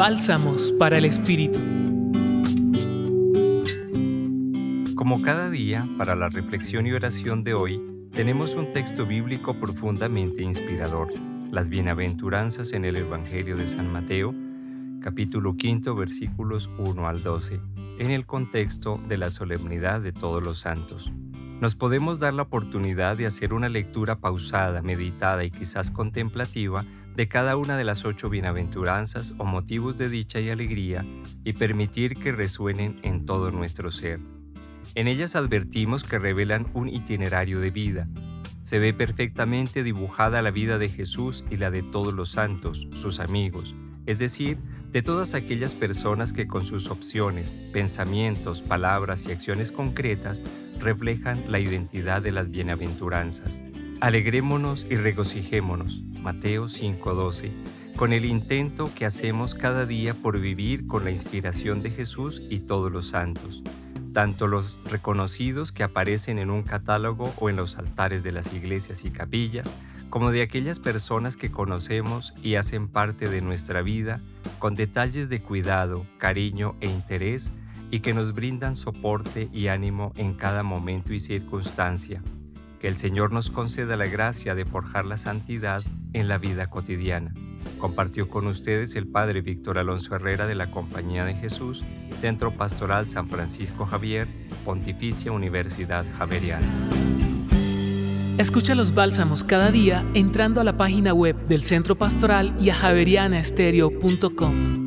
Bálsamos para el Espíritu. Como cada día, para la reflexión y oración de hoy, tenemos un texto bíblico profundamente inspirador, las bienaventuranzas en el Evangelio de San Mateo, capítulo 5, versículos 1 al 12, en el contexto de la solemnidad de todos los santos. Nos podemos dar la oportunidad de hacer una lectura pausada, meditada y quizás contemplativa de cada una de las ocho bienaventuranzas o motivos de dicha y alegría y permitir que resuenen en todo nuestro ser. En ellas advertimos que revelan un itinerario de vida. Se ve perfectamente dibujada la vida de Jesús y la de todos los santos, sus amigos, es decir, de todas aquellas personas que con sus opciones, pensamientos, palabras y acciones concretas reflejan la identidad de las bienaventuranzas. Alegrémonos y regocijémonos, Mateo 5:12, con el intento que hacemos cada día por vivir con la inspiración de Jesús y todos los santos, tanto los reconocidos que aparecen en un catálogo o en los altares de las iglesias y capillas, como de aquellas personas que conocemos y hacen parte de nuestra vida con detalles de cuidado, cariño e interés y que nos brindan soporte y ánimo en cada momento y circunstancia. Que el Señor nos conceda la gracia de forjar la santidad en la vida cotidiana. Compartió con ustedes el Padre Víctor Alonso Herrera de la Compañía de Jesús, Centro Pastoral San Francisco Javier, Pontificia Universidad Javeriana. Escucha los bálsamos cada día entrando a la página web del Centro Pastoral y a javerianaestereo.com.